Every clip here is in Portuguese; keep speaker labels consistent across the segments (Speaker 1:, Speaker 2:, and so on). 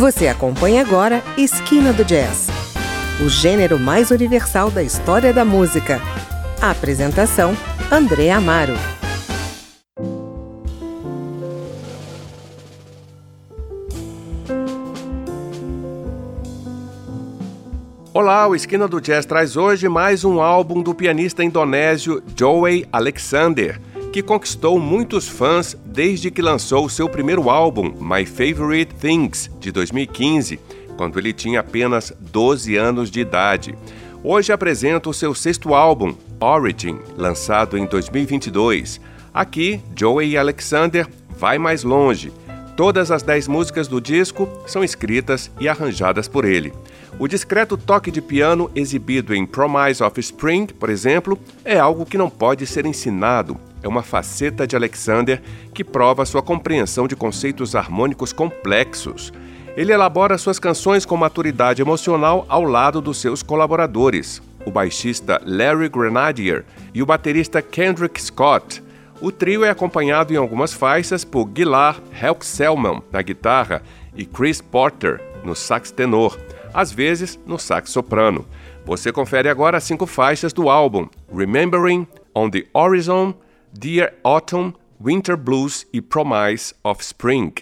Speaker 1: Você acompanha agora Esquina do Jazz, o gênero mais universal da história da música. A apresentação: André Amaro.
Speaker 2: Olá, o Esquina do Jazz traz hoje mais um álbum do pianista indonésio Joey Alexander, que conquistou muitos fãs desde que lançou seu primeiro álbum, My Favorite Things, de 2015, quando ele tinha apenas 12 anos de idade. Hoje apresenta o seu sexto álbum, Origin, lançado em 2022. Aqui, Joey Alexander vai mais longe. Todas as 10 músicas do disco são escritas e arranjadas por ele. O discreto toque de piano exibido em Promise of Spring, por exemplo, é algo que não pode ser ensinado. É uma faceta de Alexander que prova sua compreensão de conceitos harmônicos complexos. Ele elabora suas canções com maturidade emocional ao lado dos seus colaboradores, o baixista Larry Grenadier e o baterista Kendrick Scott. O trio é acompanhado em algumas faixas por Gilar Helk-Selman na guitarra e Chris Porter no sax tenor, às vezes no sax soprano. Você confere agora as cinco faixas do álbum Remembering, On the Horizon, Dear Autumn, Winter Blues e Promise of Spring.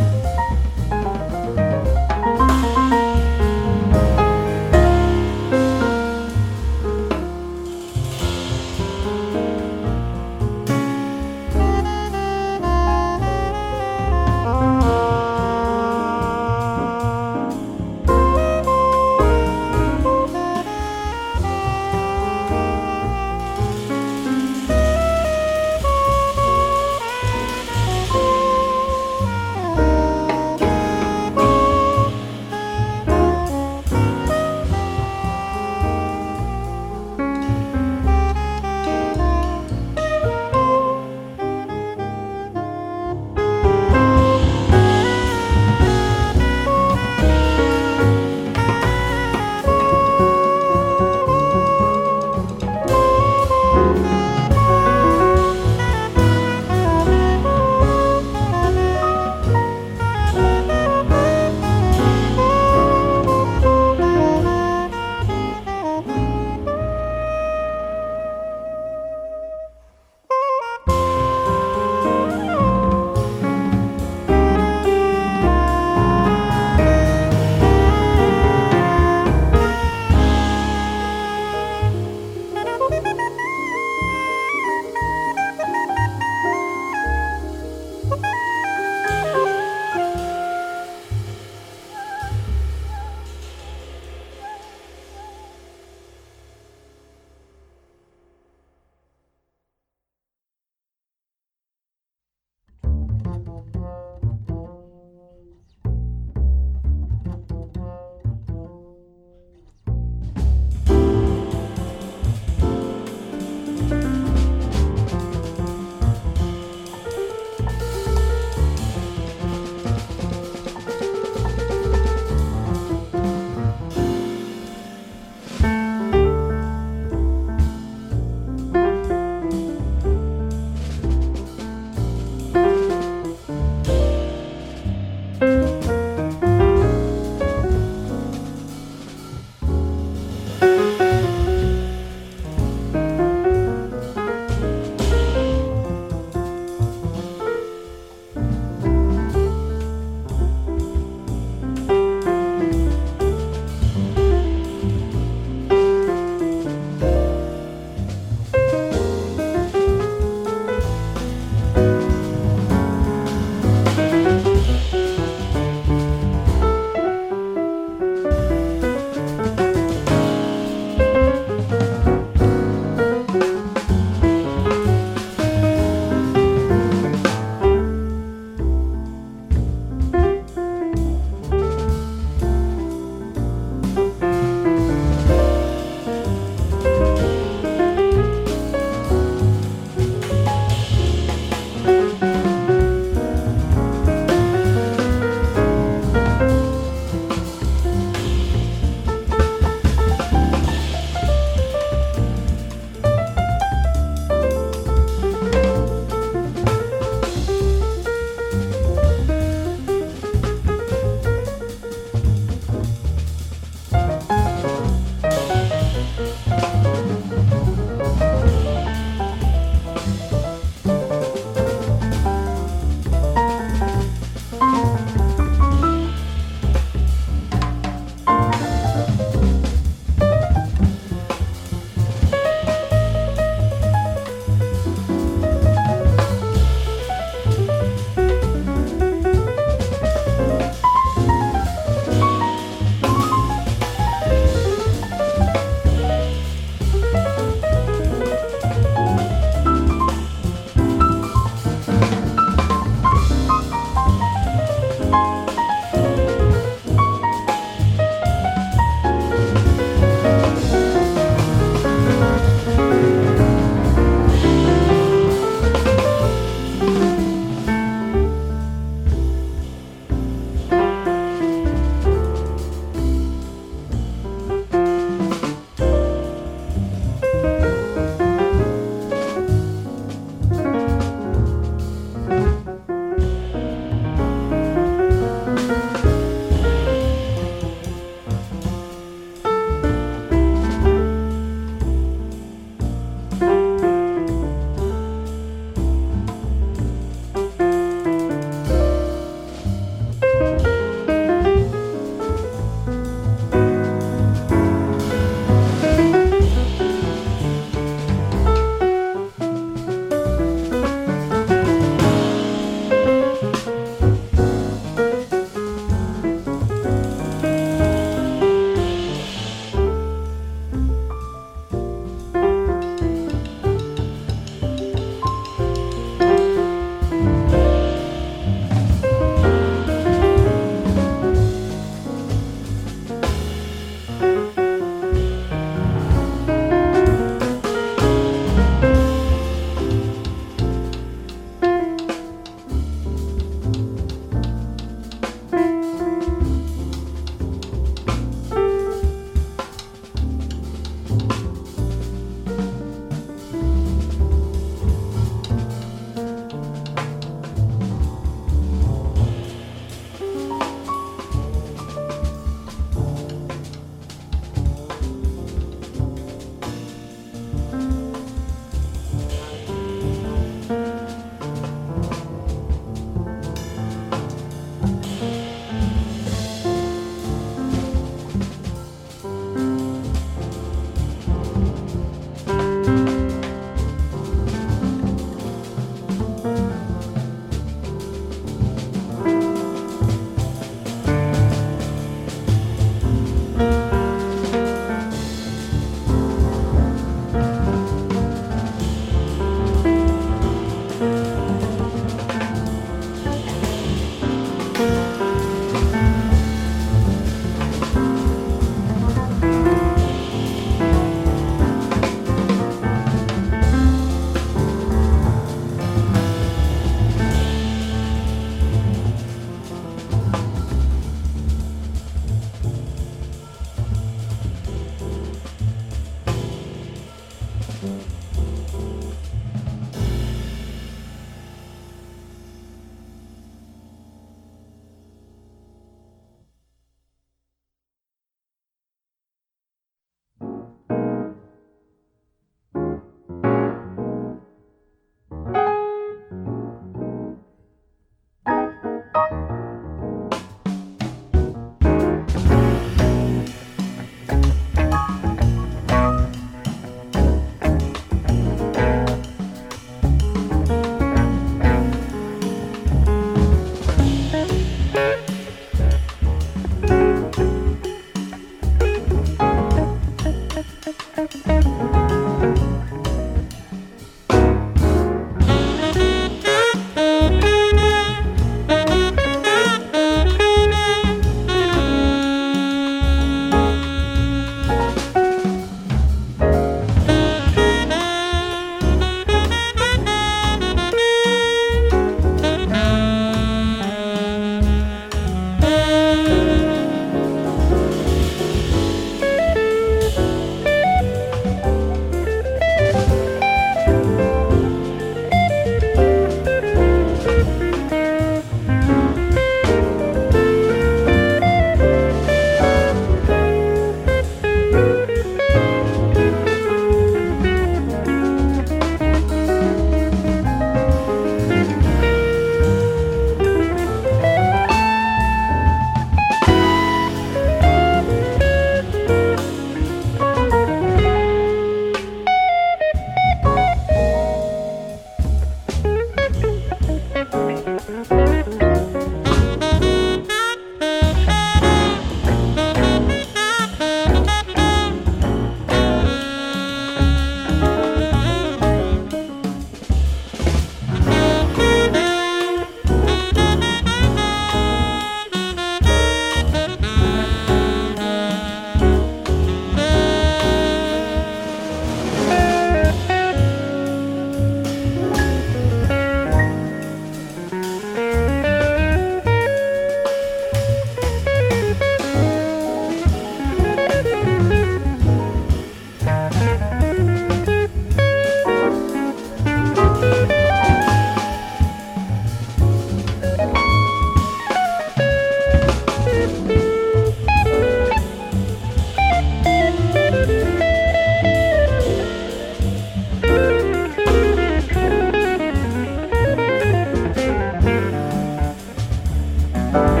Speaker 2: Bye.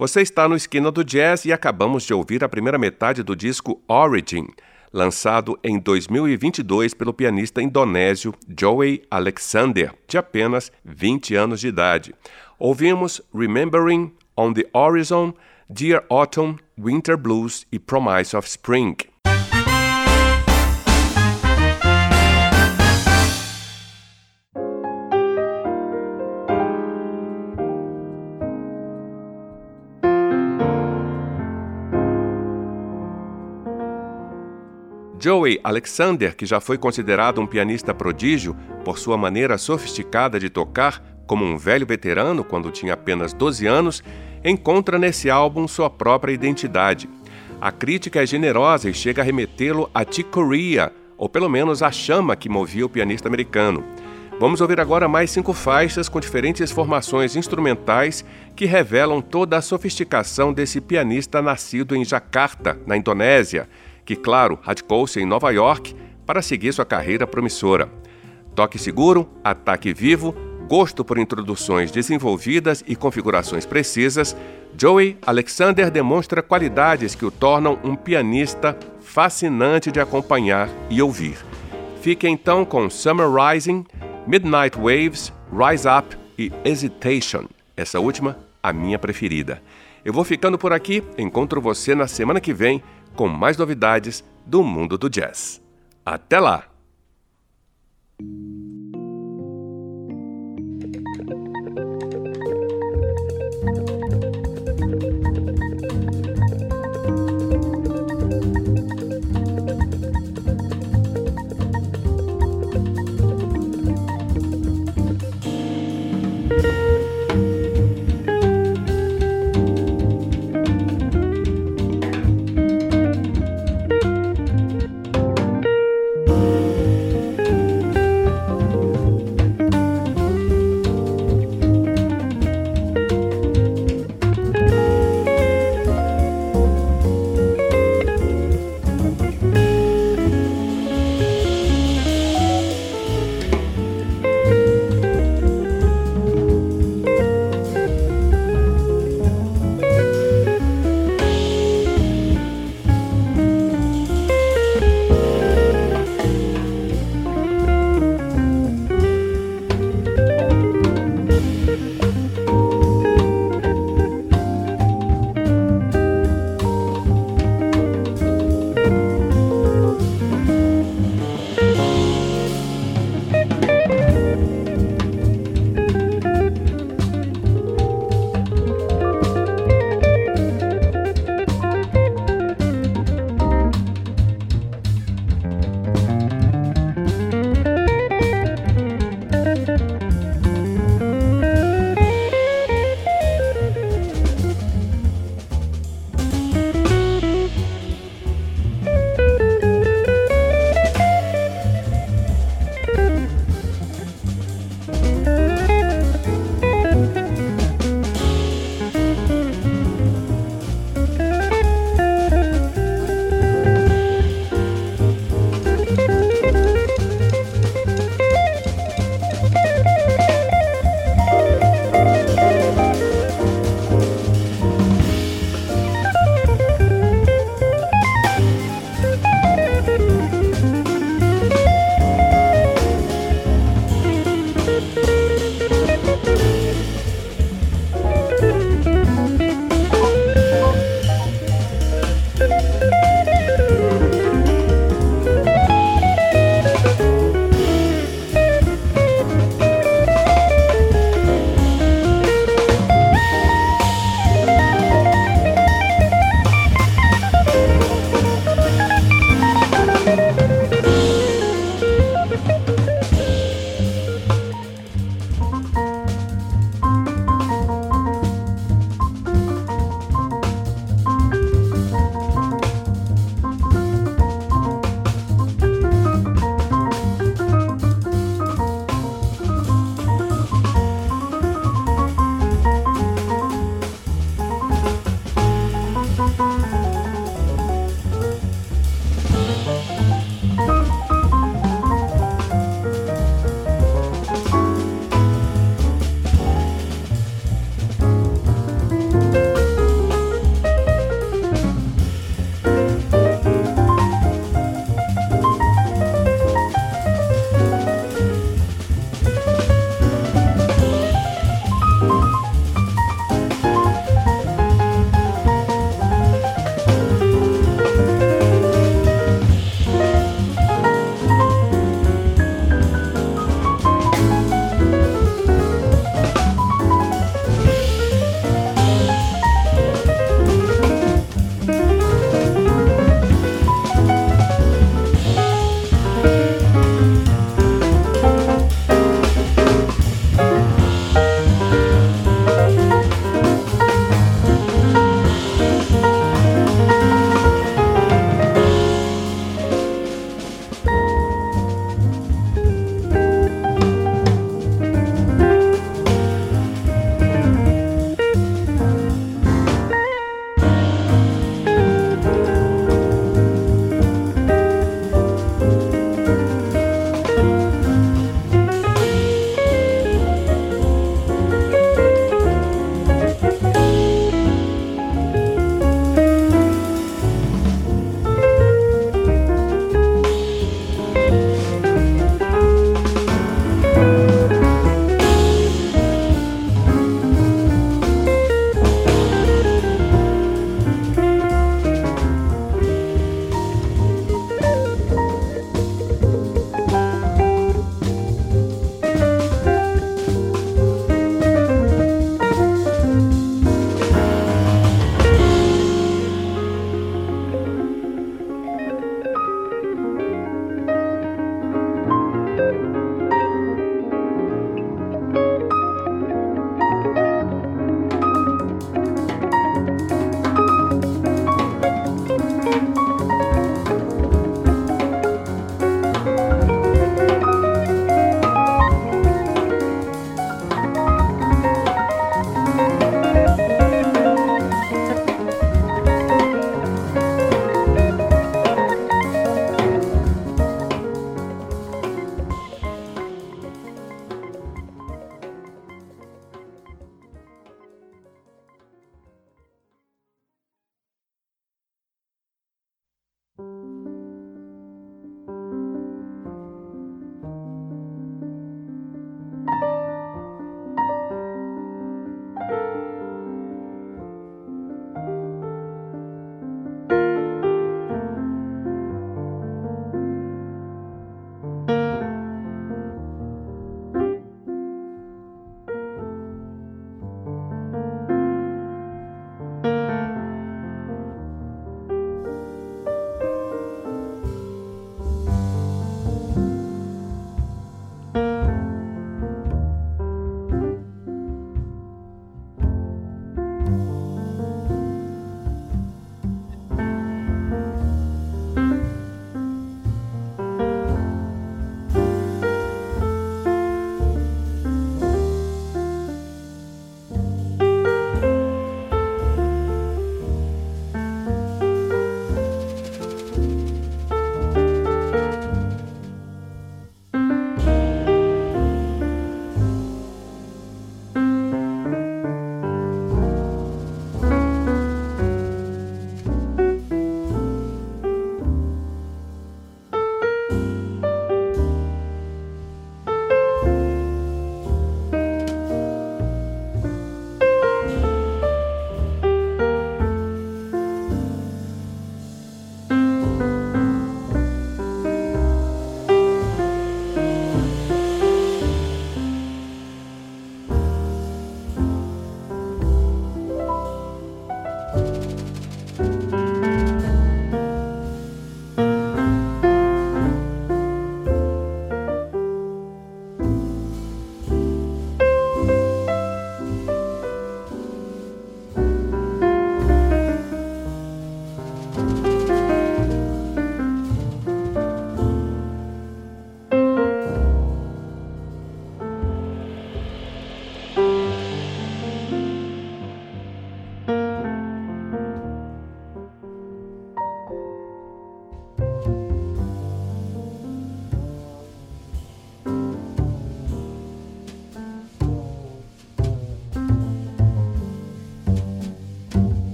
Speaker 2: Você está no Esquina do Jazz e acabamos de ouvir a primeira metade do disco Origin, lançado em 2022 pelo pianista indonésio Joey Alexander, de apenas 20 anos de idade. Ouvimos Remembering on the Horizon, Dear Autumn, Winter Blues e Promise of Spring. Joey Alexander, que já foi considerado um pianista prodígio por sua maneira sofisticada de tocar, como um velho veterano quando tinha apenas 12 anos, encontra nesse álbum sua própria identidade. A crítica é generosa e chega a remetê-lo a Chick Corea, ou pelo menos a chama que movia o pianista americano. Vamos ouvir agora mais cinco faixas com diferentes formações instrumentais que revelam toda a sofisticação desse pianista nascido em Jakarta, na Indonésia que, claro, radicou-se em Nova York para seguir sua carreira promissora. Toque seguro, ataque vivo, gosto por introduções desenvolvidas e configurações precisas, Joey Alexander demonstra qualidades que o tornam um pianista fascinante de acompanhar e ouvir. Fique então com Summer Rising, Midnight Waves, Rise Up e Hesitation, essa última a minha preferida. Eu vou ficando por aqui, encontro você na semana que vem com mais novidades do mundo do jazz. Até lá!